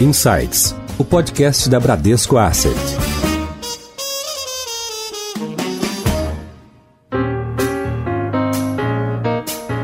Insights, o podcast da Bradesco Asset.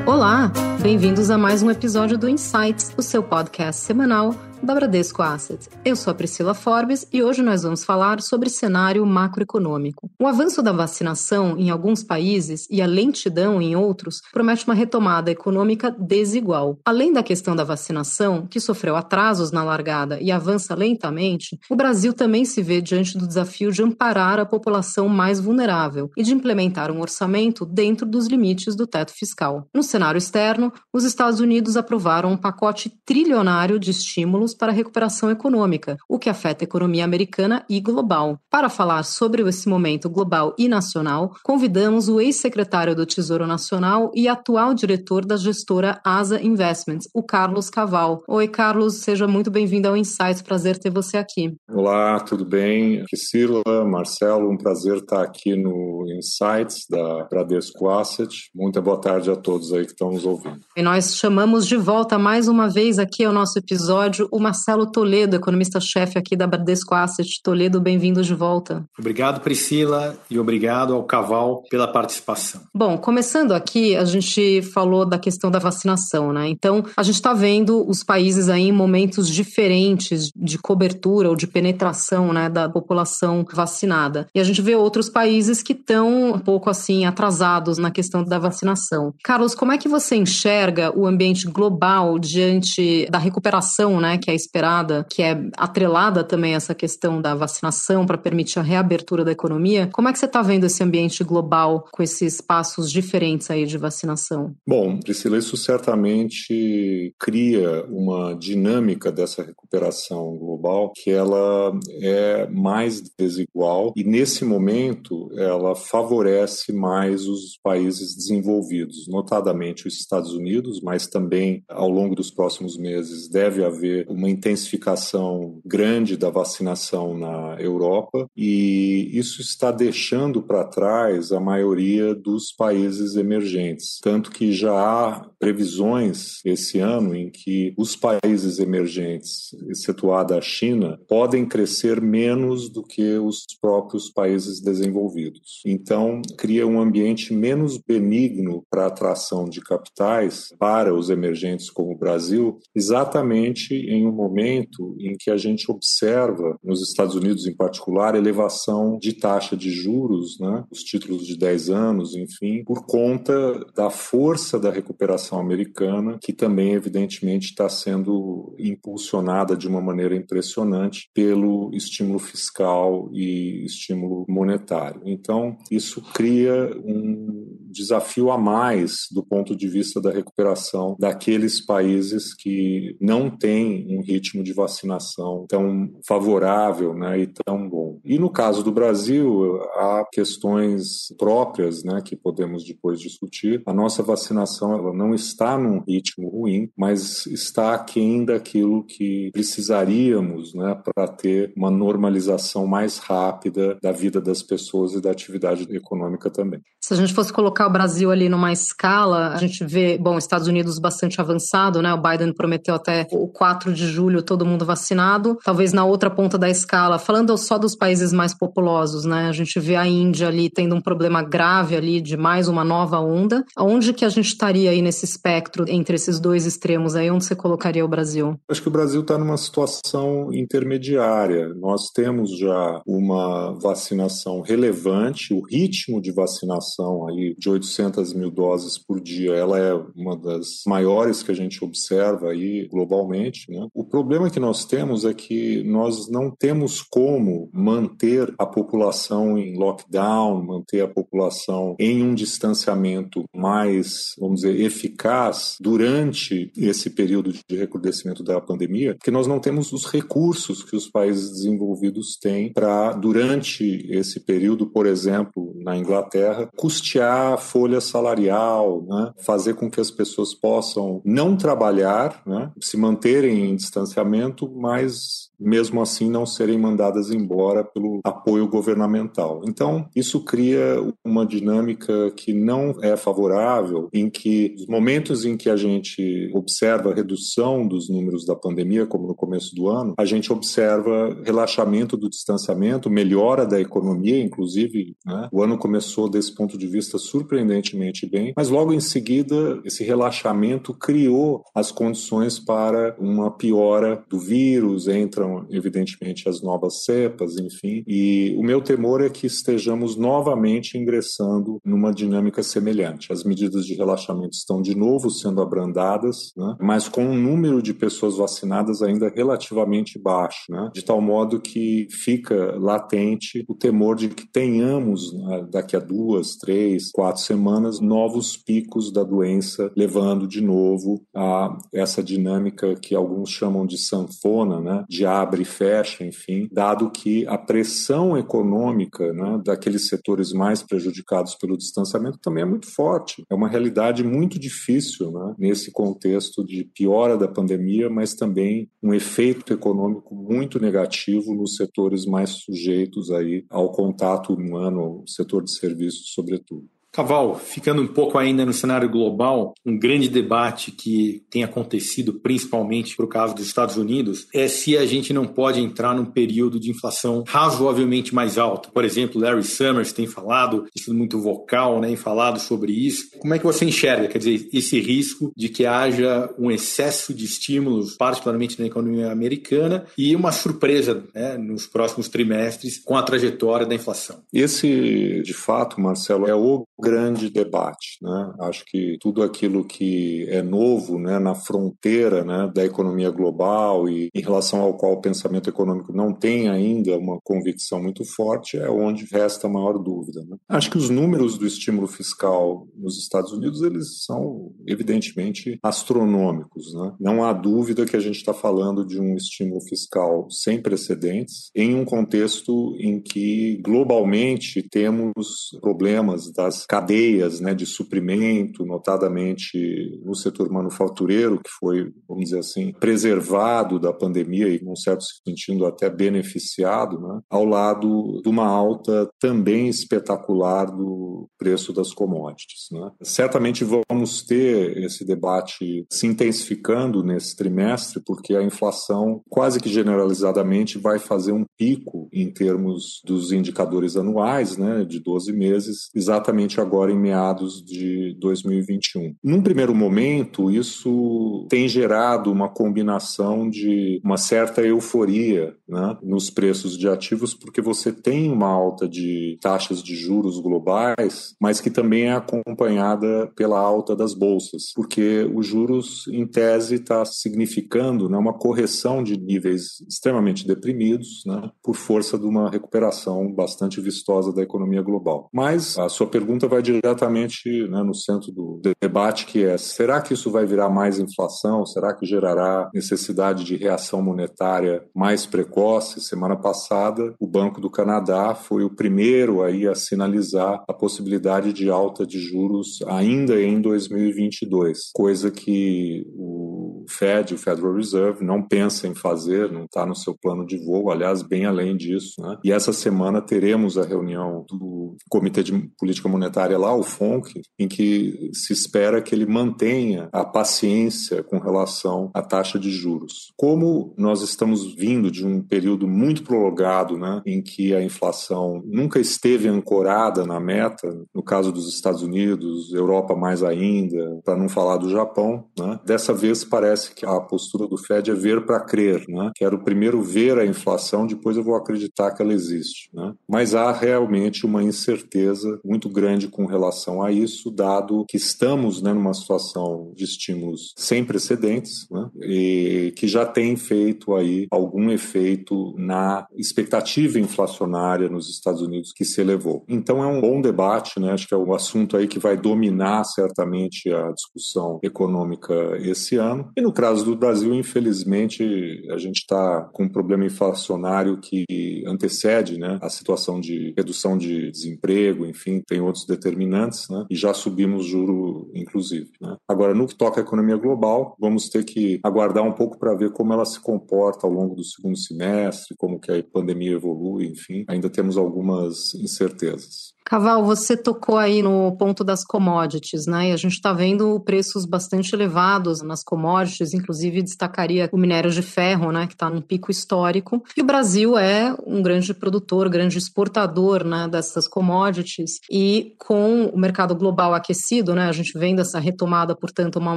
Olá, bem-vindos a mais um episódio do Insights, o seu podcast semanal da Bradesco Asset. Eu sou a Priscila Forbes e hoje nós vamos falar sobre cenário macroeconômico. O avanço da vacinação em alguns países e a lentidão em outros promete uma retomada econômica desigual. Além da questão da vacinação, que sofreu atrasos na largada e avança lentamente, o Brasil também se vê diante do desafio de amparar a população mais vulnerável e de implementar um orçamento dentro dos limites do teto fiscal. No cenário externo, os Estados Unidos aprovaram um pacote trilionário de estímulos para a recuperação econômica, o que afeta a economia americana e global. Para falar sobre esse momento global e nacional, convidamos o ex-secretário do Tesouro Nacional e atual diretor da gestora Asa Investments, o Carlos Caval. Oi, Carlos, seja muito bem-vindo ao Insights. Prazer ter você aqui. Olá, tudo bem? Priscila, Marcelo, um prazer estar aqui no Insights da Bradesco Asset. Muita boa tarde a todos aí que estão nos ouvindo. E nós chamamos de volta mais uma vez aqui ao nosso episódio o Marcelo Toledo, economista-chefe aqui da Bradesco Asset. Toledo, bem-vindo de volta. Obrigado, Priscila, e obrigado ao Caval pela participação. Bom, começando aqui, a gente falou da questão da vacinação, né? Então, a gente está vendo os países aí em momentos diferentes de cobertura ou de penetração, né, da população vacinada. E a gente vê outros países que estão um pouco assim atrasados na questão da vacinação. Carlos, como é que você enxerga o ambiente global diante da recuperação, né, que é esperada, que é atrelada também a essa questão da vacinação para permitir a reabertura da economia. Como é que você está vendo esse ambiente global com esses passos diferentes aí de vacinação? Bom, Priscila, isso certamente cria uma dinâmica dessa recuperação global que ela é mais desigual e nesse momento ela favorece mais os países desenvolvidos, notadamente os Estados Unidos, mas também ao longo dos próximos meses deve haver uma intensificação grande da vacinação na Europa e isso está deixando para trás a maioria dos países emergentes. Tanto que já há previsões esse ano em que os países emergentes, excetuada a China, podem crescer menos do que os próprios países desenvolvidos. Então, cria um ambiente menos benigno para a atração de capitais para os emergentes como o Brasil, exatamente em momento em que a gente observa, nos Estados Unidos em particular, elevação de taxa de juros, né, os títulos de 10 anos, enfim, por conta da força da recuperação americana, que também, evidentemente, está sendo impulsionada de uma maneira impressionante pelo estímulo fiscal e estímulo monetário. Então, isso cria um desafio a mais do ponto de vista da recuperação daqueles países que não têm um ritmo de vacinação tão favorável né, e tão bom. E no caso do Brasil, há questões próprias né, que podemos depois discutir. A nossa vacinação ela não está num ritmo ruim, mas está aquém daquilo que precisaríamos né, para ter uma normalização mais rápida da vida das pessoas e da atividade econômica também. Se a gente fosse colocar o Brasil ali numa escala, a gente vê, bom, Estados Unidos bastante avançado, né? O Biden prometeu até o 4 de julho todo mundo vacinado. Talvez na outra ponta da escala, falando só dos países mais populosos, né? A gente vê a Índia ali tendo um problema grave ali de mais uma nova onda. Onde que a gente estaria aí nesse espectro entre esses dois extremos aí? Onde você colocaria o Brasil? Acho que o Brasil está numa situação intermediária. Nós temos já uma vacinação relevante, o ritmo de vacinação aí de 800 mil doses por dia, ela é uma das maiores que a gente observa aí globalmente. Né? O problema que nós temos é que nós não temos como manter a população em lockdown, manter a população em um distanciamento mais, vamos dizer, eficaz durante esse período de recrudescimento da pandemia, porque nós não temos os recursos que os países desenvolvidos têm para, durante esse período, por exemplo, na Inglaterra, custear folha salarial, né? fazer com que as pessoas possam não trabalhar, né? se manterem em distanciamento, mas mesmo assim não serem mandadas embora pelo apoio governamental. Então, isso cria uma dinâmica que não é favorável, em que os momentos em que a gente observa a redução dos números da pandemia, como no começo do ano, a gente observa relaxamento do distanciamento, melhora da economia, inclusive, né? o ano começou desse ponto de vista surpreendentemente bem, mas logo em seguida esse relaxamento criou as condições para uma piora do vírus, entram evidentemente, as novas cepas, enfim. E o meu temor é que estejamos novamente ingressando numa dinâmica semelhante. As medidas de relaxamento estão de novo sendo abrandadas, né? mas com um número de pessoas vacinadas ainda relativamente baixo, né? de tal modo que fica latente o temor de que tenhamos, né, daqui a duas, três, quatro semanas, novos picos da doença, levando de novo a essa dinâmica que alguns chamam de sanfona, né? de abre e fecha, enfim, dado que a pressão econômica né, daqueles setores mais prejudicados pelo distanciamento também é muito forte. É uma realidade muito difícil né, nesse contexto de piora da pandemia, mas também um efeito econômico muito negativo nos setores mais sujeitos aí ao contato humano, o setor de serviços, sobretudo. Caval, ficando um pouco ainda no cenário global, um grande debate que tem acontecido principalmente por causa dos Estados Unidos é se a gente não pode entrar num período de inflação razoavelmente mais alta. Por exemplo, Larry Summers tem falado, tem sido muito vocal né, em falado sobre isso. Como é que você enxerga, quer dizer, esse risco de que haja um excesso de estímulos, particularmente na economia americana, e uma surpresa né, nos próximos trimestres com a trajetória da inflação? Esse, de fato, Marcelo, é o grande debate. Né? Acho que tudo aquilo que é novo né, na fronteira né, da economia global e em relação ao qual o pensamento econômico não tem ainda uma convicção muito forte é onde resta a maior dúvida. Né? Acho que os números do estímulo fiscal nos Estados Unidos eles são evidentemente astronômicos. Né? Não há dúvida que a gente está falando de um estímulo fiscal sem precedentes em um contexto em que globalmente temos problemas das cadeias né, de suprimento, notadamente no setor manufatureiro, que foi, vamos dizer assim, preservado da pandemia e, num certo sentido, até beneficiado, né, ao lado de uma alta também espetacular do preço das commodities. Né. Certamente vamos ter esse debate se intensificando nesse trimestre, porque a inflação, quase que generalizadamente, vai fazer um pico em termos dos indicadores anuais, né, de 12 meses, exatamente agora em meados de 2021. Num primeiro momento, isso tem gerado uma combinação de uma certa euforia né, nos preços de ativos, porque você tem uma alta de taxas de juros globais, mas que também é acompanhada pela alta das bolsas, porque os juros, em tese, está significando né, uma correção de níveis extremamente deprimidos, né, por força de uma recuperação bastante vistosa da economia global. Mas a sua pergunta vai diretamente né, no centro do debate, que é: será que isso vai virar mais inflação? Será que gerará necessidade de reação monetária mais precoce? Semana passada, o Banco do Canadá foi o primeiro aí a sinalizar a possibilidade de alta de juros ainda em 2022, coisa que o Fed, o Federal Reserve, não pensa em fazer, não está no seu plano de voo, aliás, bem além disso. Né? E essa semana teremos a reunião do Comitê de Política Monetária lá, o FONC, em que se espera que ele mantenha a paciência com relação à taxa de juros. Como nós estamos vindo de um período muito prolongado, né, em que a inflação nunca esteve ancorada na meta, no caso dos Estados Unidos, Europa mais ainda, para não falar do Japão, né, dessa vez parece que a postura do Fed é ver para crer. Né? Quero primeiro ver a inflação, depois eu vou acreditar que ela existe. Né? Mas há realmente uma incerteza muito grande com relação a isso, dado que estamos né, numa situação de estímulos sem precedentes né, e que já tem feito aí algum efeito na expectativa inflacionária nos Estados Unidos que se elevou. Então é um bom debate, né, acho que é um assunto aí que vai dominar certamente a discussão econômica esse ano. E no caso do Brasil, infelizmente, a gente está com um problema inflacionário que antecede né, a situação de redução de desemprego, enfim, tem outros determinantes, né, e já subimos juro, inclusive. Né. Agora, no que toca à economia global, vamos ter que aguardar um pouco para ver como ela se comporta ao longo do segundo semestre, como que a pandemia evolui, enfim, ainda temos algumas incertezas. Caval, você tocou aí no ponto das commodities, né? E a gente está vendo preços bastante elevados nas commodities, inclusive destacaria o minério de ferro, né? Que está num pico histórico. E o Brasil é um grande produtor, grande exportador, né? Dessas commodities. E com o mercado global aquecido, né? A gente vendo essa retomada, portanto, uma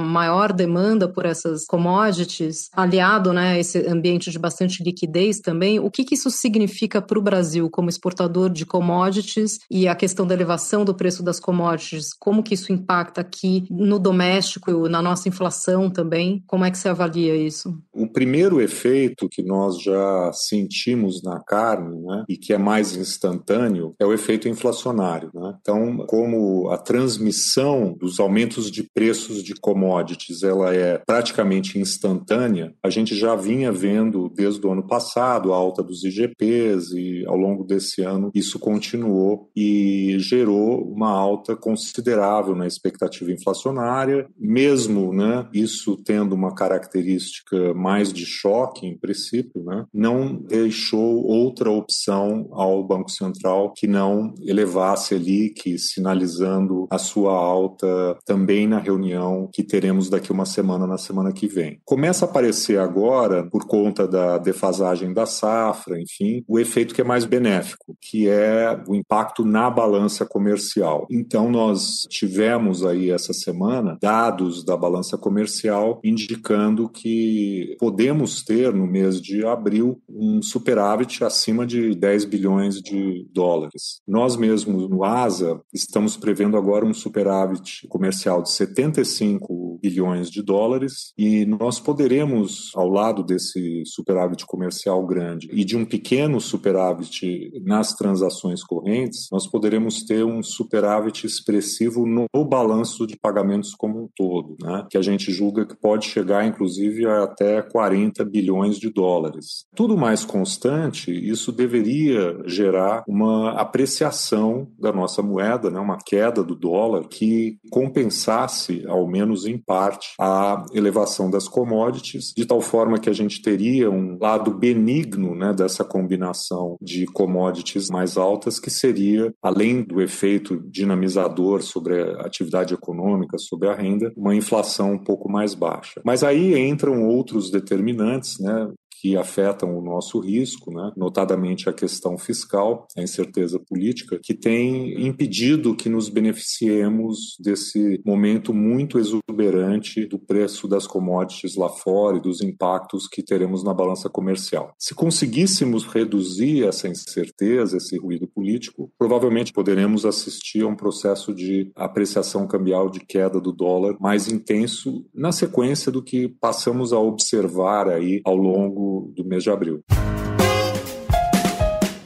maior demanda por essas commodities, aliado, né? A esse ambiente de bastante liquidez também. O que, que isso significa para o Brasil como exportador de commodities e a questão da elevação do preço das commodities, como que isso impacta aqui no doméstico, na nossa inflação também? Como é que você avalia isso? O primeiro efeito que nós já sentimos na carne, né, e que é mais instantâneo, é o efeito inflacionário. Né? Então, como a transmissão dos aumentos de preços de commodities ela é praticamente instantânea, a gente já vinha vendo desde o ano passado a alta dos IGPs e ao longo desse ano isso continuou e gerou uma alta considerável na expectativa inflacionária, mesmo né, isso tendo uma característica mais de choque, em princípio, né, não deixou outra opção ao Banco Central que não elevasse a LIC, sinalizando a sua alta também na reunião que teremos daqui uma semana, na semana que vem. Começa a aparecer agora, por conta da defasagem da safra, enfim, o efeito que é mais benéfico, que é o impacto na balança comercial. Então, nós tivemos aí essa semana dados da balança comercial indicando que podemos ter no mês de abril um superávit acima de 10 bilhões de dólares. Nós mesmos no ASA estamos prevendo agora um superávit comercial de 75 bilhões de dólares e nós poderemos, ao lado desse superávit comercial grande e de um pequeno superávit nas transações correntes, nós poderemos poderemos ter um superávit expressivo no balanço de pagamentos como um todo, né? que a gente julga que pode chegar, inclusive, a até 40 bilhões de dólares. Tudo mais constante, isso deveria gerar uma apreciação da nossa moeda, né? uma queda do dólar, que compensasse, ao menos em parte, a elevação das commodities, de tal forma que a gente teria um lado benigno né, dessa combinação de commodities mais altas, que seria, além do efeito dinamizador sobre a atividade econômica, sobre a renda, uma inflação um pouco mais baixa. Mas aí entram outros determinantes, né? Que afetam o nosso risco, né? notadamente a questão fiscal, a incerteza política, que tem impedido que nos beneficiemos desse momento muito exuberante do preço das commodities lá fora e dos impactos que teremos na balança comercial. Se conseguíssemos reduzir essa incerteza, esse ruído político, provavelmente poderemos assistir a um processo de apreciação cambial de queda do dólar mais intenso na sequência do que passamos a observar aí ao longo do, mês de abril.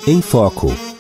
Em Foco.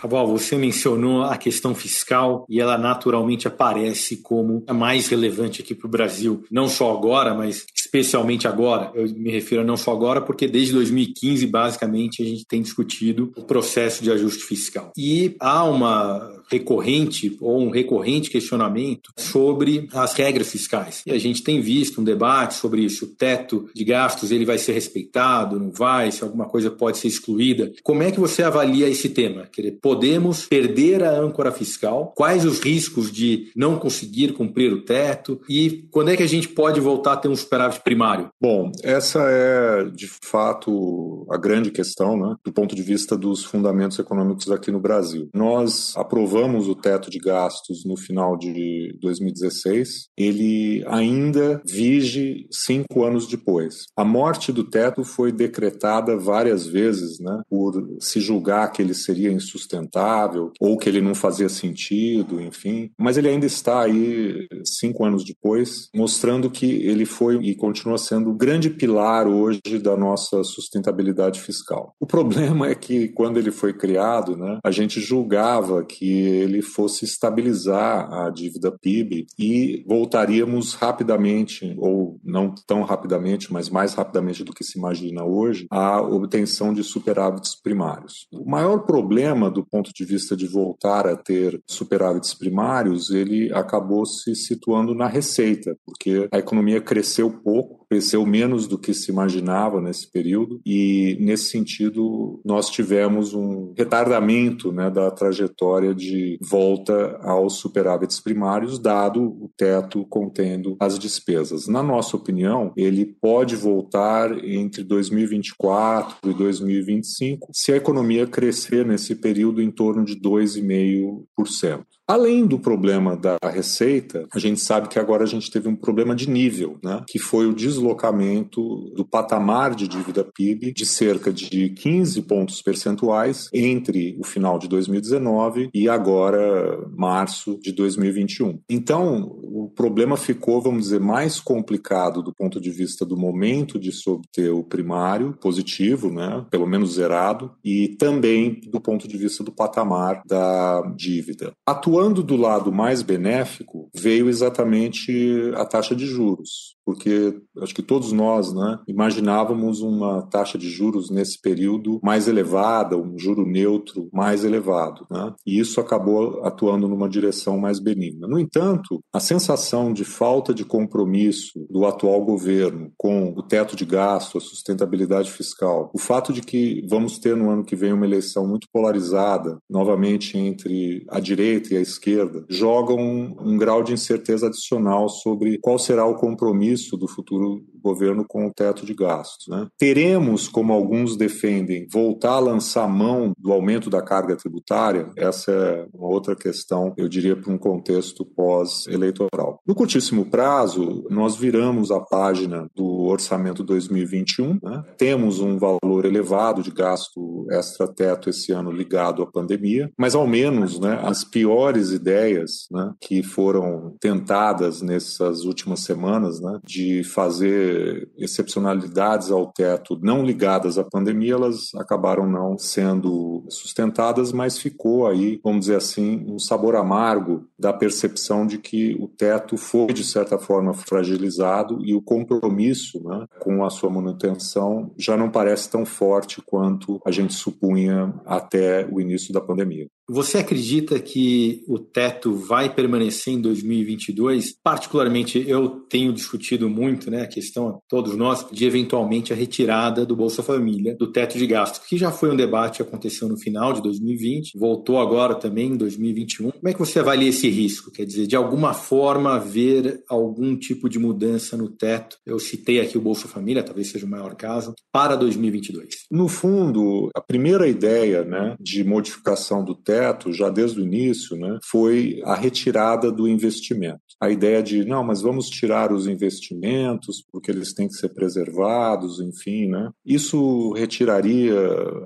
Caval, você mencionou a questão fiscal e ela naturalmente aparece como a mais relevante aqui para o Brasil, não só agora, mas especialmente agora. Eu me refiro a não só agora, porque desde 2015, basicamente, a gente tem discutido o processo de ajuste fiscal. E há uma recorrente ou um recorrente questionamento sobre as regras fiscais. E a gente tem visto um debate sobre isso. O teto de gastos ele vai ser respeitado, não vai, se alguma coisa pode ser excluída. Como é que você avalia esse tema? Quer podemos perder a âncora fiscal? Quais os riscos de não conseguir cumprir o teto? E quando é que a gente pode voltar a ter um superávit primário? Bom, essa é de fato a grande questão, né, do ponto de vista dos fundamentos econômicos aqui no Brasil. Nós aprovamos o teto de gastos no final de 2016, ele ainda vige cinco anos depois. A morte do teto foi decretada várias vezes, né, por se julgar que ele seria insustentável insustentável ou que ele não fazia sentido, enfim. Mas ele ainda está aí, cinco anos depois, mostrando que ele foi e continua sendo o grande pilar hoje da nossa sustentabilidade fiscal. O problema é que quando ele foi criado, né, a gente julgava que ele fosse estabilizar a dívida PIB e voltaríamos rapidamente, ou não tão rapidamente, mas mais rapidamente do que se imagina hoje, à obtenção de superávites primários. O maior problema do ponto de vista de voltar a ter superávites primários, ele acabou se situando na receita, porque a economia cresceu pouco, cresceu menos do que se imaginava nesse período e nesse sentido nós tivemos um retardamento né, da trajetória de volta aos superávites primários dado o teto contendo as despesas. Na nossa opinião, ele pode voltar entre 2024 e 2025 se a economia crescer nesse período em torno de 2,5%. Além do problema da receita, a gente sabe que agora a gente teve um problema de nível, né? que foi o deslocamento do patamar de dívida PIB de cerca de 15 pontos percentuais entre o final de 2019 e agora março de 2021. Então, o problema ficou, vamos dizer, mais complicado do ponto de vista do momento de se obter o primário positivo, né? pelo menos zerado, e também do ponto de vista do patamar da dívida. Atuando do lado mais benéfico, veio exatamente a taxa de juros porque acho que todos nós né, imaginávamos uma taxa de juros nesse período mais elevada, um juro neutro mais elevado. Né? E isso acabou atuando numa direção mais benigna. No entanto, a sensação de falta de compromisso do atual governo com o teto de gasto, a sustentabilidade fiscal, o fato de que vamos ter no ano que vem uma eleição muito polarizada, novamente entre a direita e a esquerda, jogam um, um grau de incerteza adicional sobre qual será o compromisso compromisso do futuro governo com o teto de gastos. Né? Teremos, como alguns defendem, voltar a lançar mão do aumento da carga tributária? Essa é uma outra questão, eu diria, para um contexto pós-eleitoral. No curtíssimo prazo, nós viramos a página do orçamento 2021, né? temos um valor elevado de gasto extra-teto esse ano ligado à pandemia, mas ao menos né, as piores ideias né, que foram tentadas nessas últimas semanas né, de fazer excepcionalidades ao teto não ligadas à pandemia, elas acabaram não sendo sustentadas, mas ficou aí, vamos dizer assim, um sabor amargo da percepção de que o teto foi, de certa forma, fragilizado e o compromisso né, com a sua manutenção já não parece tão forte quanto a gente supunha até o início da pandemia. Você acredita que o teto vai permanecer em 2022? Particularmente, eu tenho discutido muito né, a questão, todos nós, de eventualmente a retirada do Bolsa Família do teto de gastos, que já foi um debate que aconteceu no final de 2020, voltou agora também em 2021. Como é que você avalia esse risco? Quer dizer, de alguma forma haver algum tipo de mudança no teto? Eu citei aqui o Bolsa Família, talvez seja o maior caso, para 2022. No fundo, a primeira ideia né, de modificação do teto já desde o início, né, foi a retirada do investimento. A ideia de, não, mas vamos tirar os investimentos porque eles têm que ser preservados, enfim, né? Isso retiraria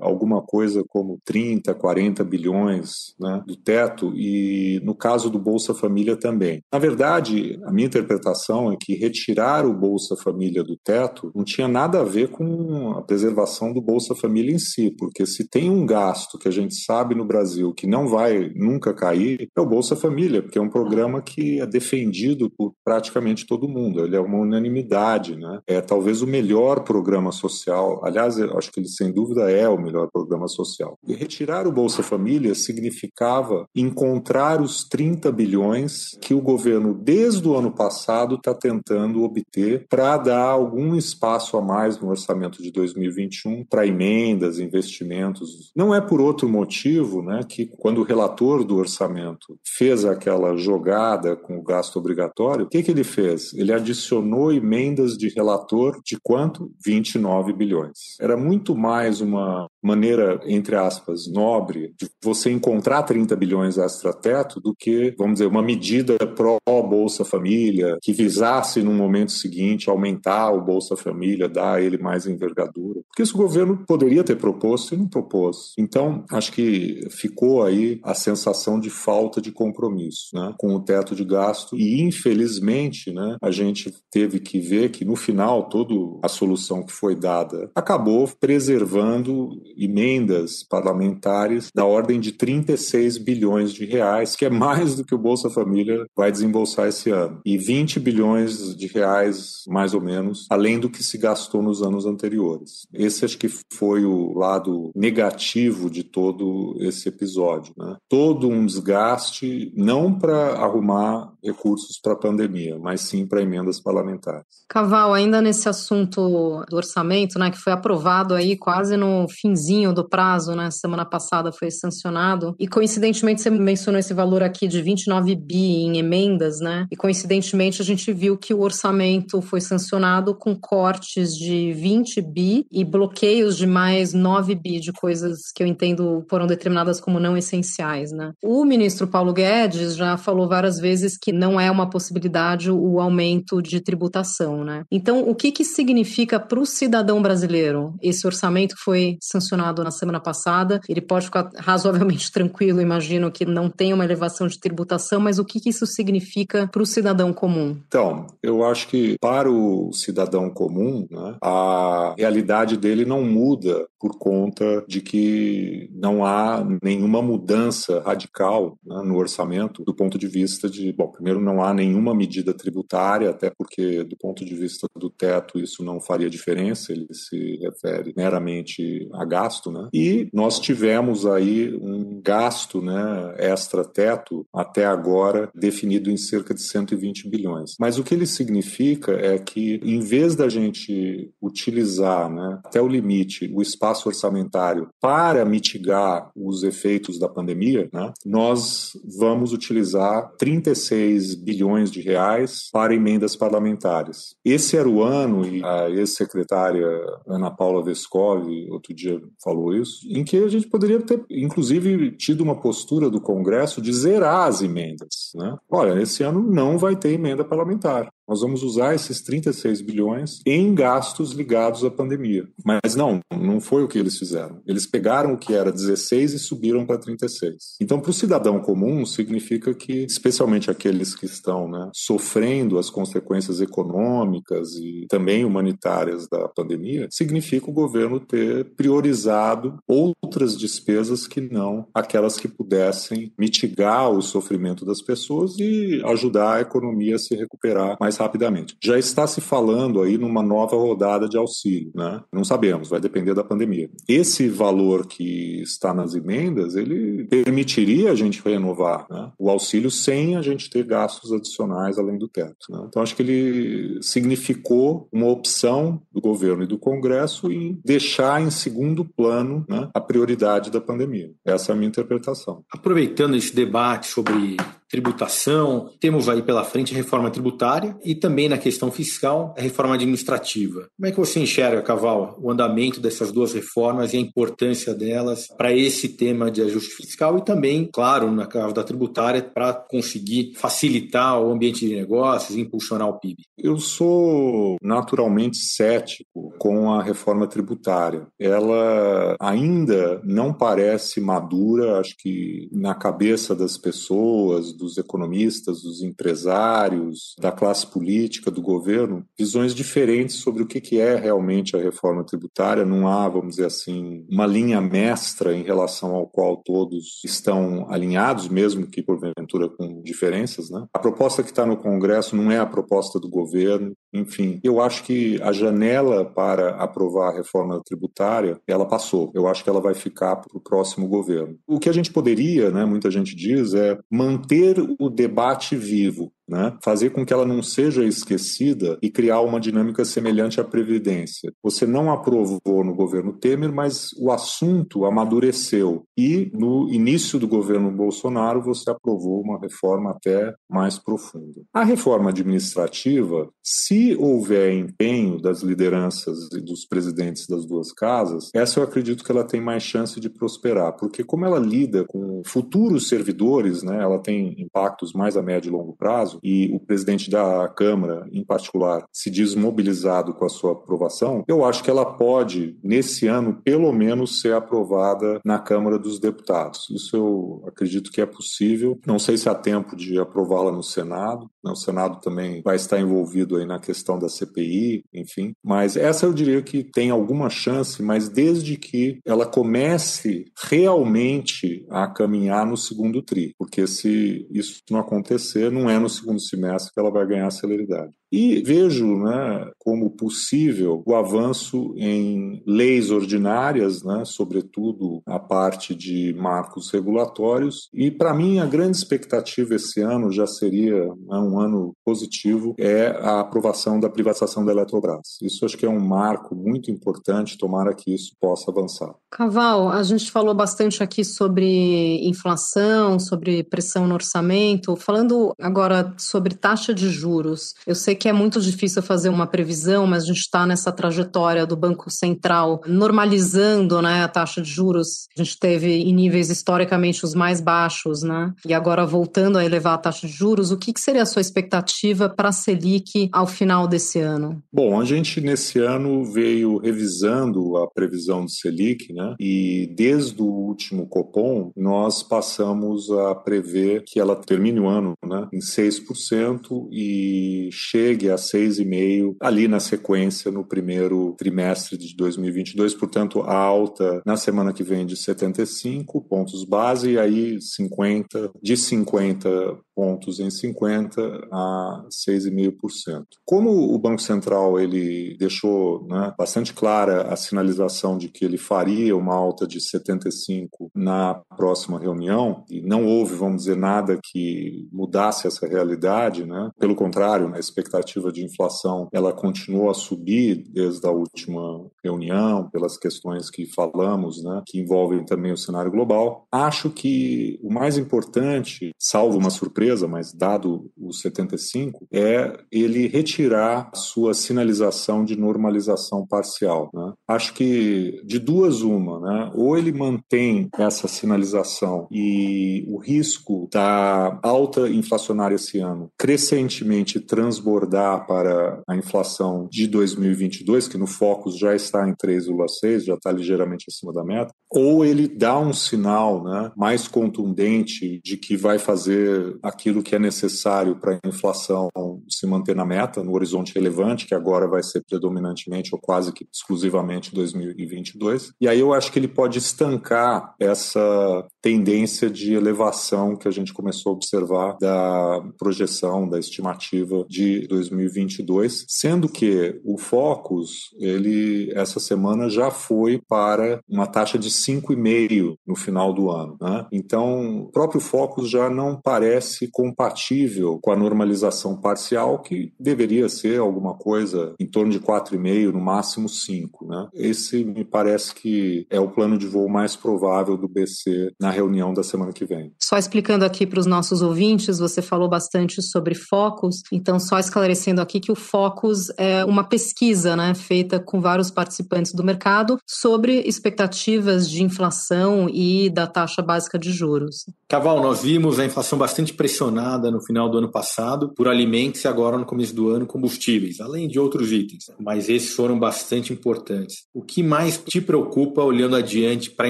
alguma coisa como 30, 40 bilhões né, do teto e no caso do Bolsa Família também. Na verdade, a minha interpretação é que retirar o Bolsa Família do teto não tinha nada a ver com a preservação do Bolsa Família em si, porque se tem um gasto que a gente sabe no Brasil que que não vai nunca cair é o Bolsa Família, porque é um programa que é defendido por praticamente todo mundo. Ele é uma unanimidade, né? É talvez o melhor programa social. Aliás, eu acho que ele sem dúvida é o melhor programa social. E retirar o Bolsa Família significava encontrar os 30 bilhões que o governo desde o ano passado está tentando obter para dar algum espaço a mais no orçamento de 2021 para emendas, investimentos. Não é por outro motivo, né, que quando o relator do orçamento fez aquela jogada com o gasto obrigatório, o que, que ele fez? Ele adicionou emendas de relator de quanto? 29 bilhões. Era muito mais uma maneira, entre aspas, nobre de você encontrar 30 bilhões extra-teto do que, vamos dizer, uma medida pró-Bolsa Família que visasse, no momento seguinte, aumentar o Bolsa Família, dar ele mais envergadura. Porque isso o governo poderia ter proposto e não propôs. Então, acho que ficou aí a sensação de falta de compromisso né, com o teto de gasto e, infelizmente, né, a gente teve que ver que, no final, toda a solução que foi dada acabou preservando emendas parlamentares da ordem de 36 bilhões de reais, que é mais do que o Bolsa Família vai desembolsar esse ano, e 20 bilhões de reais, mais ou menos, além do que se gastou nos anos anteriores. Esse acho que foi o lado negativo de todo esse episódio. Né? Todo um desgaste, não para arrumar recursos para a pandemia, mas sim para emendas parlamentares. Caval, ainda nesse assunto do orçamento, né, que foi aprovado aí quase no finzinho do prazo, né, semana passada foi sancionado, e coincidentemente você mencionou esse valor aqui de 29 bi em emendas, né, e coincidentemente a gente viu que o orçamento foi sancionado com cortes de 20 bi e bloqueios de mais 9 bi de coisas que eu entendo foram determinadas como não essenciais, né. O ministro Paulo Guedes já falou várias vezes que não é uma possibilidade o aumento de tributação, né? Então, o que que significa para o cidadão brasileiro esse orçamento que foi sancionado na semana passada? Ele pode ficar razoavelmente tranquilo, imagino que não tem uma elevação de tributação, mas o que que isso significa para o cidadão comum? Então, eu acho que para o cidadão comum, né, a realidade dele não muda por conta de que não há nenhuma mudança radical né, no orçamento do ponto de vista de, bom, Primeiro, não há nenhuma medida tributária, até porque, do ponto de vista do teto, isso não faria diferença, ele se refere meramente a gasto, né? E nós tivemos aí um gasto, né, extra-teto, até agora, definido em cerca de 120 bilhões. Mas o que ele significa é que, em vez da gente utilizar, né, até o limite, o espaço orçamentário para mitigar os efeitos da pandemia, né, nós vamos utilizar 36 6 bilhões de reais para emendas parlamentares. Esse era o ano, e a ex-secretária Ana Paula Vescov, outro dia falou isso, em que a gente poderia ter, inclusive, tido uma postura do Congresso de zerar as emendas. Né? Olha, esse ano não vai ter emenda parlamentar. Nós vamos usar esses 36 bilhões em gastos ligados à pandemia. Mas não, não foi o que eles fizeram. Eles pegaram o que era 16 e subiram para 36. Então, para o cidadão comum, significa que, especialmente aqueles que estão né, sofrendo as consequências econômicas e também humanitárias da pandemia, significa o governo ter priorizado outras despesas que não aquelas que pudessem mitigar o sofrimento das pessoas e ajudar a economia a se recuperar mais mais rapidamente. Já está se falando aí numa nova rodada de auxílio, né? Não sabemos, vai depender da pandemia. Esse valor que está nas emendas, ele permitiria a gente renovar né? o auxílio sem a gente ter gastos adicionais além do teto. Né? Então, acho que ele significou uma opção do governo e do Congresso em deixar em segundo plano né, a prioridade da pandemia. Essa é a minha interpretação. Aproveitando esse debate sobre tributação, temos aí pela frente a reforma tributária e também na questão fiscal a reforma administrativa. Como é que você enxerga, Caval, o andamento dessas duas reformas e a importância delas para esse tema de ajuste fiscal e também, claro, na causa da tributária, para conseguir facilitar o ambiente de negócios e impulsionar o PIB? Eu sou naturalmente cético com a reforma tributária. Ela ainda não parece madura, acho que na cabeça das pessoas, dos economistas, dos empresários, da classe política, do governo, visões diferentes sobre o que é realmente a reforma tributária. Não há, vamos dizer assim, uma linha mestra em relação ao qual todos estão alinhados, mesmo que porventura com diferenças. Né? A proposta que está no Congresso não é a proposta do governo. Enfim, eu acho que a janela para aprovar a reforma tributária ela passou. Eu acho que ela vai ficar para o próximo governo. O que a gente poderia, né, muita gente diz, é manter o debate vivo né? fazer com que ela não seja esquecida e criar uma dinâmica semelhante à Previdência. Você não aprovou no governo Temer, mas o assunto amadureceu. E no início do governo Bolsonaro, você aprovou uma reforma até mais profunda. A reforma administrativa, se houver empenho das lideranças e dos presidentes das duas casas, essa eu acredito que ela tem mais chance de prosperar, porque como ela lida com futuros servidores, né, ela tem impactos mais a médio e longo prazo e o presidente da Câmara, em particular, se diz mobilizado com a sua aprovação, eu acho que ela pode, nesse ano, pelo menos ser aprovada na Câmara dos Deputados. Isso eu acredito que é possível. Não sei se há tempo de aprová-la no Senado. Né? O Senado também vai estar envolvido aí na questão da CPI, enfim. Mas essa eu diria que tem alguma chance, mas desde que ela comece realmente a caminhar no segundo tri, porque se isso não acontecer, não é no segundo semestre que ela vai ganhar celeridade. E vejo né, como possível o avanço em leis ordinárias, né, sobretudo a parte de marcos regulatórios. E, para mim, a grande expectativa esse ano já seria né, um ano positivo é a aprovação da privatização da Eletrobras. Isso acho que é um marco muito importante, tomara que isso possa avançar. Caval, a gente falou bastante aqui sobre inflação, sobre pressão no orçamento. Falando agora sobre taxa de juros, eu sei que que é muito difícil fazer uma previsão, mas a gente está nessa trajetória do Banco Central normalizando né, a taxa de juros. A gente teve em níveis historicamente os mais baixos, né? E agora voltando a elevar a taxa de juros, o que, que seria a sua expectativa para a Selic ao final desse ano? Bom, a gente nesse ano veio revisando a previsão do Selic, né? E desde o último Copom, nós passamos a prever que ela termine o ano né, em 6% e chegue chegue a 6,5% ali na sequência no primeiro trimestre de 2022, portanto, a alta na semana que vem de 75 pontos base e aí 50, de 50 pontos em 50 a 6,5%. Como o Banco Central ele deixou né, bastante clara a sinalização de que ele faria uma alta de 75 na próxima reunião e não houve, vamos dizer, nada que mudasse essa realidade, né? Pelo contrário, a expectativa de inflação ela continuou a subir desde a última reunião pelas questões que falamos, né, que envolvem também o cenário global. Acho que o mais importante, salvo uma surpresa mas dado os 75, é ele retirar sua sinalização de normalização parcial. Né? Acho que de duas uma, né? ou ele mantém essa sinalização e o risco da alta inflacionária esse ano crescentemente transbordar para a inflação de 2022, que no Focus já está em 3,6, já está ligeiramente acima da meta, ou ele dá um sinal né, mais contundente de que vai fazer aquilo que é necessário para a inflação se manter na meta, no horizonte relevante, que agora vai ser predominantemente ou quase que exclusivamente 2022. E aí eu acho que ele pode estancar essa tendência de elevação que a gente começou a observar da projeção, da estimativa de 2022, sendo que o Focus, ele essa semana já foi para uma taxa de 5,5 no final do ano. Né? Então, o próprio Focus já não parece compatível com a normalização parcial, que deveria ser alguma coisa em torno de 4,5, no máximo 5. Né? Esse me parece que é o plano de voo mais provável do BC na reunião da semana que vem. Só explicando aqui para os nossos ouvintes, você falou bastante sobre focos, então só esclarecendo aqui que o Focus é uma pesquisa né, feita com vários participantes do mercado sobre expectativas de inflação e da taxa básica de juros. Caval, nós vimos a inflação bastante pressionada no final do ano passado por alimentos e agora no começo do ano combustíveis, além de outros itens, mas esses foram bastante importantes. O que mais te preocupa olhando adiante para a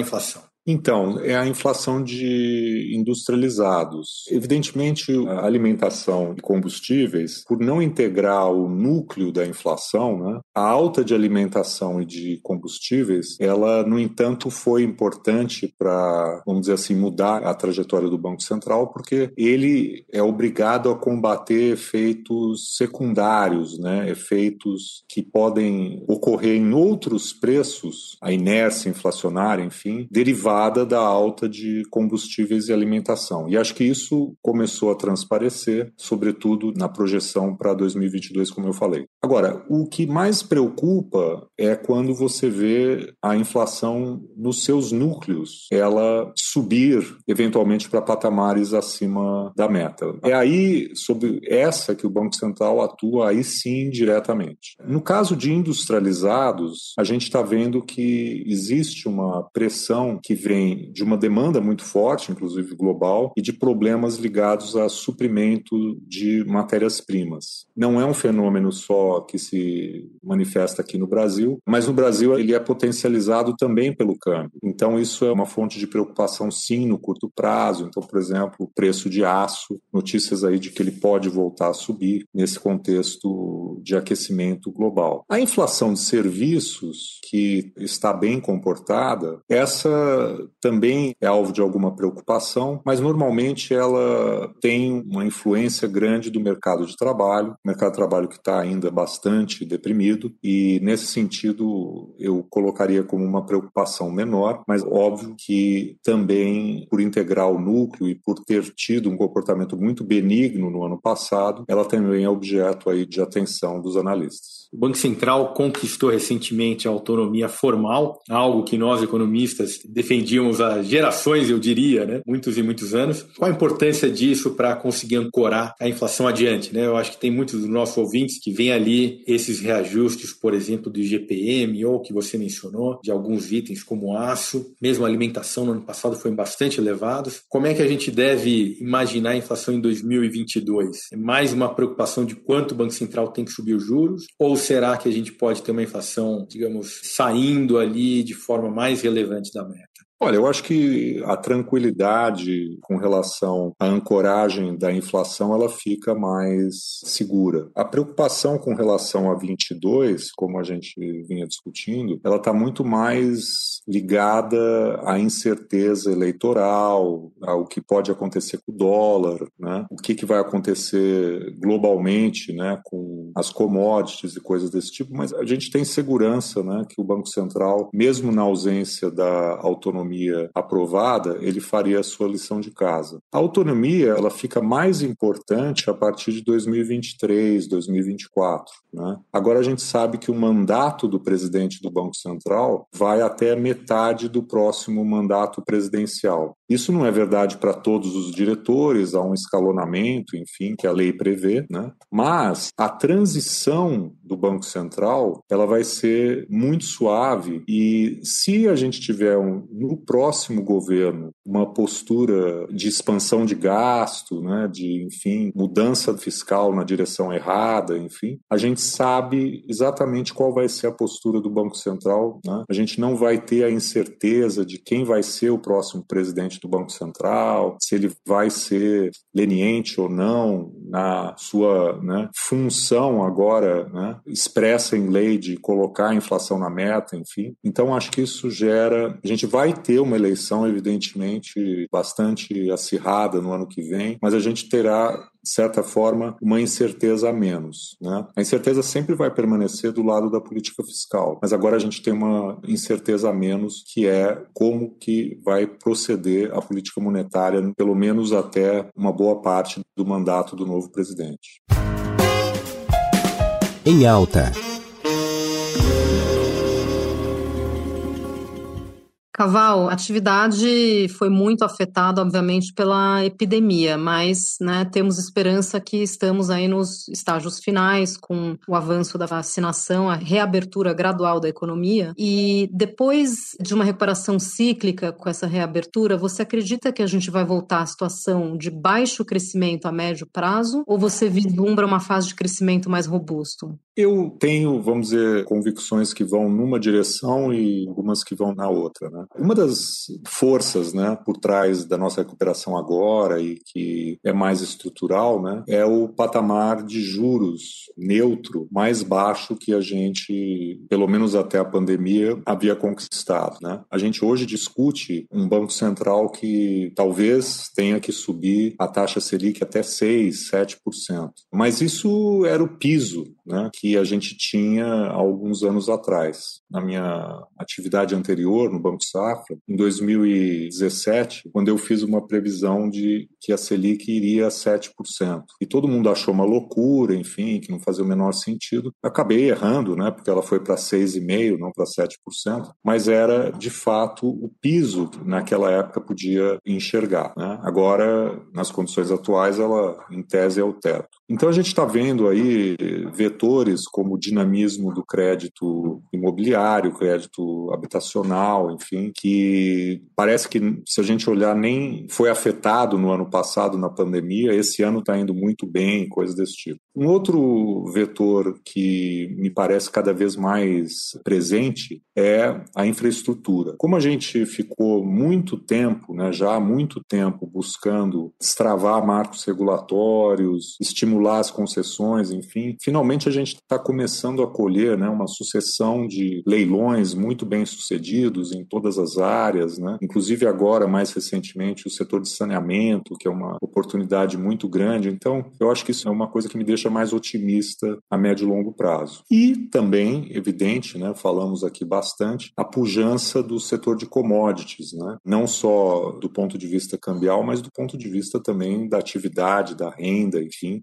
inflação? Então, é a inflação de industrializados. Evidentemente, a alimentação e combustíveis, por não integrar o núcleo da inflação, né, a alta de alimentação e de combustíveis, ela, no entanto, foi importante para, vamos dizer assim, mudar a trajetória do Banco Central, porque ele é obrigado a combater efeitos secundários, né, efeitos que podem ocorrer em outros preços, a inércia inflacionária, enfim, derivados derivada da alta de combustíveis e alimentação. E acho que isso começou a transparecer, sobretudo na projeção para 2022, como eu falei. Agora, o que mais preocupa é quando você vê a inflação nos seus núcleos, ela subir eventualmente para patamares acima da meta. É aí, sobre essa, que o Banco Central atua aí sim diretamente. No caso de industrializados, a gente está vendo que existe uma pressão que vem de uma demanda muito forte, inclusive global, e de problemas ligados a suprimento de matérias-primas. Não é um fenômeno só que se manifesta aqui no Brasil, mas no Brasil ele é potencializado também pelo câmbio. Então isso é uma fonte de preocupação sim no curto prazo. Então, por exemplo, o preço de aço, notícias aí de que ele pode voltar a subir nesse contexto de aquecimento global. A inflação de serviços, que está bem comportada, essa também é alvo de alguma preocupação, mas normalmente ela tem uma influência grande do mercado de trabalho, mercado de trabalho que está ainda bastante deprimido, e nesse sentido eu colocaria como uma preocupação menor, mas óbvio que também por integrar o núcleo e por ter tido um comportamento muito benigno no ano passado, ela também é objeto aí de atenção dos analistas. O Banco Central conquistou recentemente a autonomia formal, algo que nós economistas defendíamos há gerações, eu diria, né? muitos e muitos anos. Qual a importância disso para conseguir ancorar a inflação adiante? Né? Eu acho que tem muitos dos nossos ouvintes que veem ali esses reajustes, por exemplo, do IGPM ou que você mencionou, de alguns itens como aço, mesmo a alimentação no ano passado foi bastante elevados. Como é que a gente deve imaginar a inflação em 2022? É mais uma preocupação de quanto o Banco Central tem que subir os juros ou será que a gente pode ter uma inflação, digamos, saindo ali de forma mais relevante da meta? Olha, eu acho que a tranquilidade com relação à ancoragem da inflação ela fica mais segura. A preocupação com relação a 22, como a gente vinha discutindo, ela está muito mais ligada à incerteza eleitoral, ao que pode acontecer com o dólar, né? o que, que vai acontecer globalmente né? com as commodities e coisas desse tipo, mas a gente tem segurança né? que o Banco Central, mesmo na ausência da autonomia autonomia aprovada, ele faria a sua lição de casa. A autonomia ela fica mais importante a partir de 2023, 2024. Né? Agora a gente sabe que o mandato do presidente do Banco Central vai até metade do próximo mandato presidencial. Isso não é verdade para todos os diretores, há um escalonamento, enfim, que a lei prevê, né? Mas a transição do Banco Central, ela vai ser muito suave e se a gente tiver um, no próximo governo uma postura de expansão de gasto, né, de, enfim, mudança fiscal na direção errada, enfim, a gente sabe exatamente qual vai ser a postura do Banco Central, né? A gente não vai ter a incerteza de quem vai ser o próximo presidente presidente do Banco Central, se ele vai ser leniente ou não na sua né, função agora né, expressa em lei de colocar a inflação na meta, enfim. Então, acho que isso gera. A gente vai ter uma eleição, evidentemente, bastante acirrada no ano que vem, mas a gente terá de certa forma, uma incerteza a menos. Né? A incerteza sempre vai permanecer do lado da política fiscal, mas agora a gente tem uma incerteza a menos, que é como que vai proceder a política monetária, pelo menos até uma boa parte do mandato do novo presidente. Em alta. Caval, a atividade foi muito afetada, obviamente, pela epidemia, mas né, temos esperança que estamos aí nos estágios finais com o avanço da vacinação, a reabertura gradual da economia. E depois de uma recuperação cíclica com essa reabertura, você acredita que a gente vai voltar à situação de baixo crescimento a médio prazo ou você vislumbra uma fase de crescimento mais robusto? Eu tenho, vamos dizer, convicções que vão numa direção e algumas que vão na outra. Né? Uma das forças né, por trás da nossa recuperação agora e que é mais estrutural né, é o patamar de juros neutro mais baixo que a gente, pelo menos até a pandemia, havia conquistado. Né? A gente hoje discute um Banco Central que talvez tenha que subir a taxa Selic até 6, 7%. Mas isso era o piso né, que a gente tinha alguns anos atrás. Na minha atividade anterior no Banco Safra, em 2017, quando eu fiz uma previsão de que a Selic iria a 7%. E todo mundo achou uma loucura, enfim, que não fazia o menor sentido. Acabei errando, né, porque ela foi para 6,5%, não para 7%, mas era de fato o piso que naquela época podia enxergar. Né? Agora, nas condições atuais, ela em tese é o teto. Então a gente está vendo aí vetores como o dinamismo do crédito imobiliário, crédito habitacional, enfim, que parece que se a gente olhar nem foi afetado no ano passado na pandemia, esse ano está indo muito bem, coisas desse tipo. Um outro vetor que me parece cada vez mais presente é a infraestrutura. Como a gente ficou muito tempo, né, já há muito tempo, buscando destravar marcos regulatórios, estimular as concessões, enfim, finalmente a gente está começando a colher né, uma sucessão de leilões muito bem sucedidos em todas as áreas, né? inclusive agora, mais recentemente, o setor de saneamento, que é uma oportunidade muito grande. Então, eu acho que isso é uma coisa que me deixa mais otimista a médio e longo prazo. E também, evidente, né, falamos aqui bastante, a pujança do setor de commodities, né? não só do ponto de vista cambial, mas do ponto de vista também da atividade, da renda, enfim,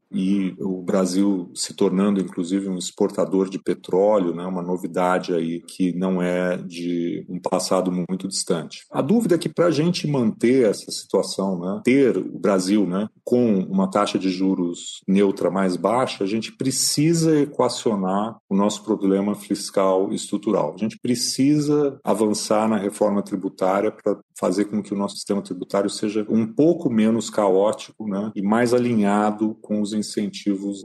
o Brasil se tornando, inclusive, um exportador de petróleo, né, uma novidade aí que não é de um passado muito distante. A dúvida é que para a gente manter essa situação, né, ter o Brasil né, com uma taxa de juros neutra mais baixa, a gente precisa equacionar o nosso problema fiscal estrutural. A gente precisa avançar na reforma tributária para fazer com que o nosso sistema tributário seja um pouco menos caótico né, e mais alinhado com os incentivos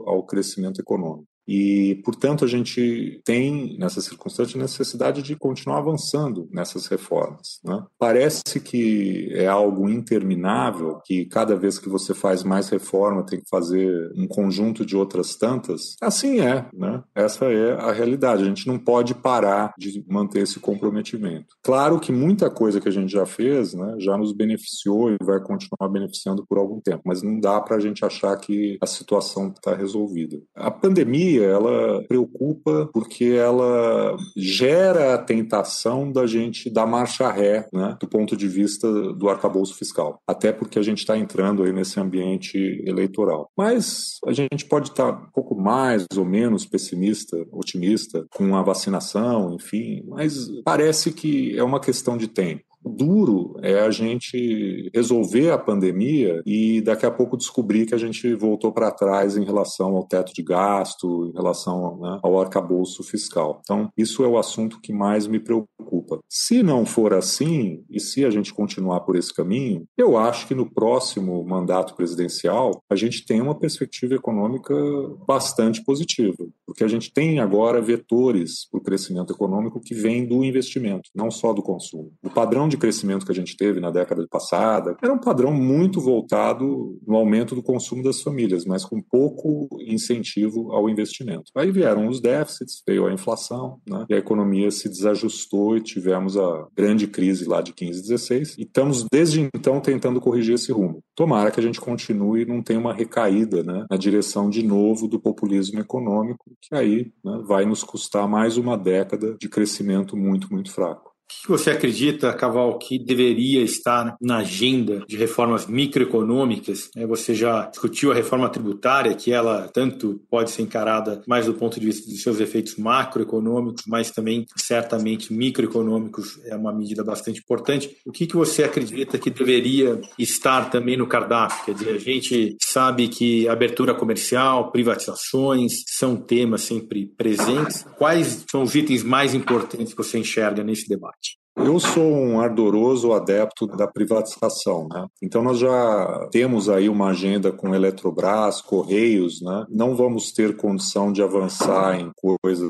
ao crescimento econômico. E, portanto, a gente tem, nessa circunstância, necessidade de continuar avançando nessas reformas. Né? Parece que é algo interminável, que cada vez que você faz mais reforma tem que fazer um conjunto de outras tantas. Assim é, né? essa é a realidade. A gente não pode parar de manter esse comprometimento. Claro que muita coisa que a gente já fez né, já nos beneficiou e vai continuar beneficiando por algum tempo, mas não dá para a gente achar que a situação está resolvida. A pandemia ela preocupa porque ela gera a tentação da gente dar marcha ré, né, do ponto de vista do arcabouço fiscal. Até porque a gente está entrando aí nesse ambiente eleitoral. Mas a gente pode estar tá um pouco mais ou menos pessimista, otimista com a vacinação, enfim, mas parece que é uma questão de tempo duro é a gente resolver a pandemia e daqui a pouco descobrir que a gente voltou para trás em relação ao teto de gasto, em relação né, ao arcabouço fiscal. Então, isso é o assunto que mais me preocupa. Se não for assim, e se a gente continuar por esse caminho, eu acho que no próximo mandato presidencial a gente tem uma perspectiva econômica bastante positiva, porque a gente tem agora vetores para o crescimento econômico que vêm do investimento, não só do consumo. O padrão de crescimento que a gente teve na década passada era um padrão muito voltado no aumento do consumo das famílias, mas com pouco incentivo ao investimento. Aí vieram os déficits, veio a inflação, né? e a economia se desajustou e tivemos a grande crise lá de 15, 16, e estamos desde então tentando corrigir esse rumo. Tomara que a gente continue e não tenha uma recaída né, na direção de novo do populismo econômico, que aí né, vai nos custar mais uma década de crescimento muito, muito fraco. Que você acredita, Caval, que deveria estar na agenda de reformas microeconômicas? É, você já discutiu a reforma tributária, que ela tanto pode ser encarada mais do ponto de vista dos seus efeitos macroeconômicos, mas também certamente microeconômicos é uma medida bastante importante. O que, que você acredita que deveria estar também no cardápio? Quer dizer, a gente sabe que abertura comercial, privatizações são temas sempre presentes. Quais são os itens mais importantes que você enxerga nesse debate? Eu sou um ardoroso adepto da privatização, né? Então nós já temos aí uma agenda com Eletrobras, Correios, né? Não vamos ter condição de avançar em coisas,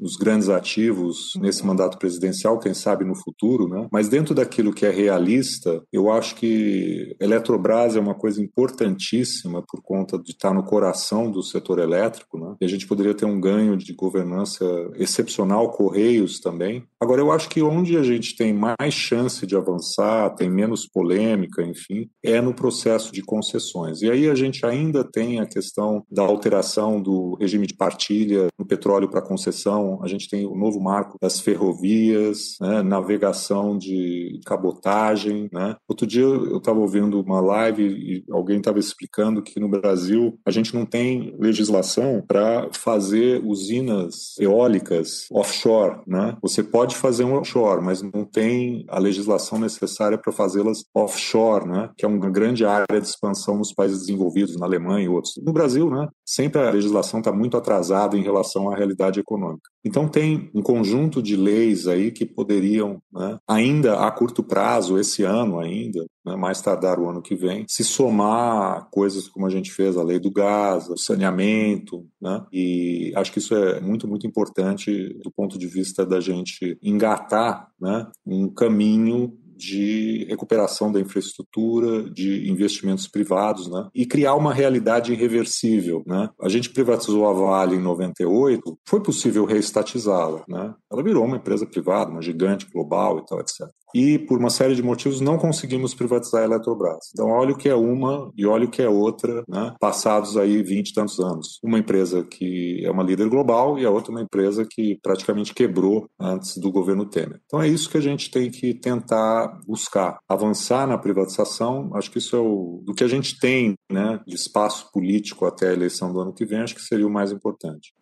nos grandes ativos nesse mandato presidencial, quem sabe no futuro, né? Mas dentro daquilo que é realista, eu acho que Eletrobras é uma coisa importantíssima por conta de estar no coração do setor elétrico, né? E a gente poderia ter um ganho de governança excepcional, Correios também. Agora eu acho que onde a gente gente tem mais chance de avançar, tem menos polêmica, enfim, é no processo de concessões. E aí a gente ainda tem a questão da alteração do regime de partilha no petróleo para concessão, a gente tem o novo marco das ferrovias, né, navegação de cabotagem. Né. Outro dia eu estava ouvindo uma live e alguém estava explicando que no Brasil a gente não tem legislação para fazer usinas eólicas offshore. Né. Você pode fazer um offshore, mas não tem a legislação necessária para fazê-las offshore, né, que é uma grande área de expansão nos países desenvolvidos, na Alemanha e outros. No Brasil, né, sempre a legislação está muito atrasada em relação à realidade econômica. Então tem um conjunto de leis aí que poderiam, né, ainda a curto prazo, esse ano ainda, né, mais tardar o ano que vem, se somar coisas como a gente fez, a lei do gás, o saneamento, né, e acho que isso é muito, muito importante do ponto de vista da gente engatar né, um caminho de recuperação da infraestrutura, de investimentos privados, né? E criar uma realidade irreversível, né? A gente privatizou a Vale em 98, foi possível reestatizá-la, né? Ela virou uma empresa privada, uma gigante global e tal, etc e, por uma série de motivos, não conseguimos privatizar a Eletrobras. Então, olha o que é uma e olha o que é outra, né? passados aí 20 e tantos anos. Uma empresa que é uma líder global e a outra uma empresa que praticamente quebrou antes do governo Temer. Então, é isso que a gente tem que tentar buscar. Avançar na privatização, acho que isso é o do que a gente tem né, de espaço político até a eleição do ano que vem, acho que seria o mais importante.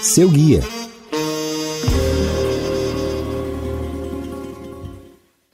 Seu guia.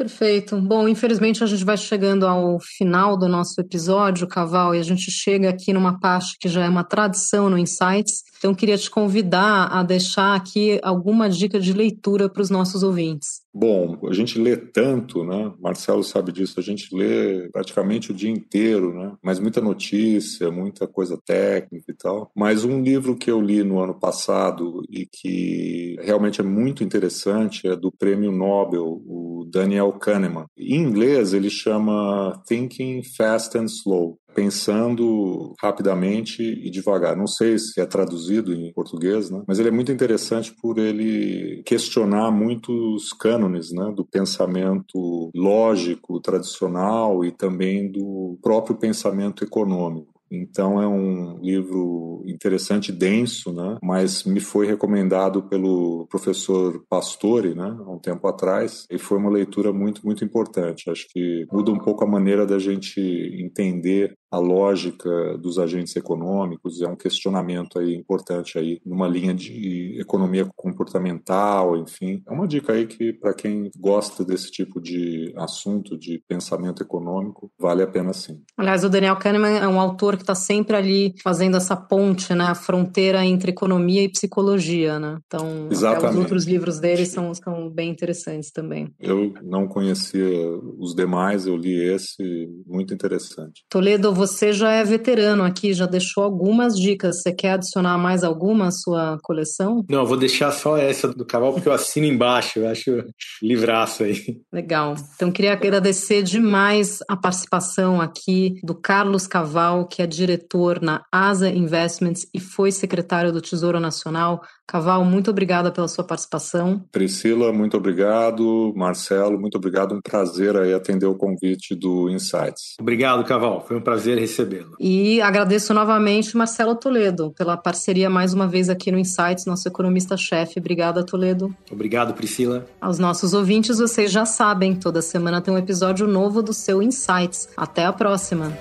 Perfeito. Bom, infelizmente a gente vai chegando ao final do nosso episódio, Caval, e a gente chega aqui numa parte que já é uma tradição no Insights. Então, queria te convidar a deixar aqui alguma dica de leitura para os nossos ouvintes. Bom, a gente lê tanto, né? Marcelo sabe disso, a gente lê praticamente o dia inteiro, né? Mas muita notícia, muita coisa técnica e tal. Mas um livro que eu li no ano passado e que realmente é muito interessante é do Prêmio Nobel, o Daniel Kahneman. Em inglês ele chama Thinking Fast and Slow pensando rapidamente e devagar. Não sei se é traduzido em português, né? mas ele é muito interessante por ele questionar muitos cânones né? do pensamento lógico tradicional e também do próprio pensamento econômico. Então é um livro interessante, denso, né? Mas me foi recomendado pelo professor Pastore, né? Há um tempo atrás e foi uma leitura muito, muito importante. Acho que muda um pouco a maneira da gente entender a lógica dos agentes econômicos, é um questionamento aí importante aí numa linha de economia comportamental, enfim. É uma dica aí que para quem gosta desse tipo de assunto, de pensamento econômico, vale a pena sim. Aliás, o Daniel Kahneman é um autor que está sempre ali fazendo essa ponte, né, a fronteira entre economia e psicologia, né? Então, os outros livros dele são, são bem interessantes também. Eu não conhecia os demais, eu li esse, muito interessante. Toledo, você já é veterano aqui, já deixou algumas dicas. Você quer adicionar mais alguma à sua coleção? Não, vou deixar só essa do Caval, porque eu assino embaixo, eu acho livraço aí. Legal. Então, queria agradecer demais a participação aqui do Carlos Caval, que é diretor na Asa Investments e foi secretário do Tesouro Nacional. Caval, muito obrigada pela sua participação. Priscila, muito obrigado. Marcelo, muito obrigado. Um prazer aí atender o convite do Insights. Obrigado, Caval. Foi um prazer recebê-lo. E agradeço novamente Marcelo Toledo pela parceria mais uma vez aqui no Insights, nosso economista-chefe. Obrigada, Toledo. Obrigado, Priscila. Aos nossos ouvintes, vocês já sabem, toda semana tem um episódio novo do seu Insights. Até a próxima.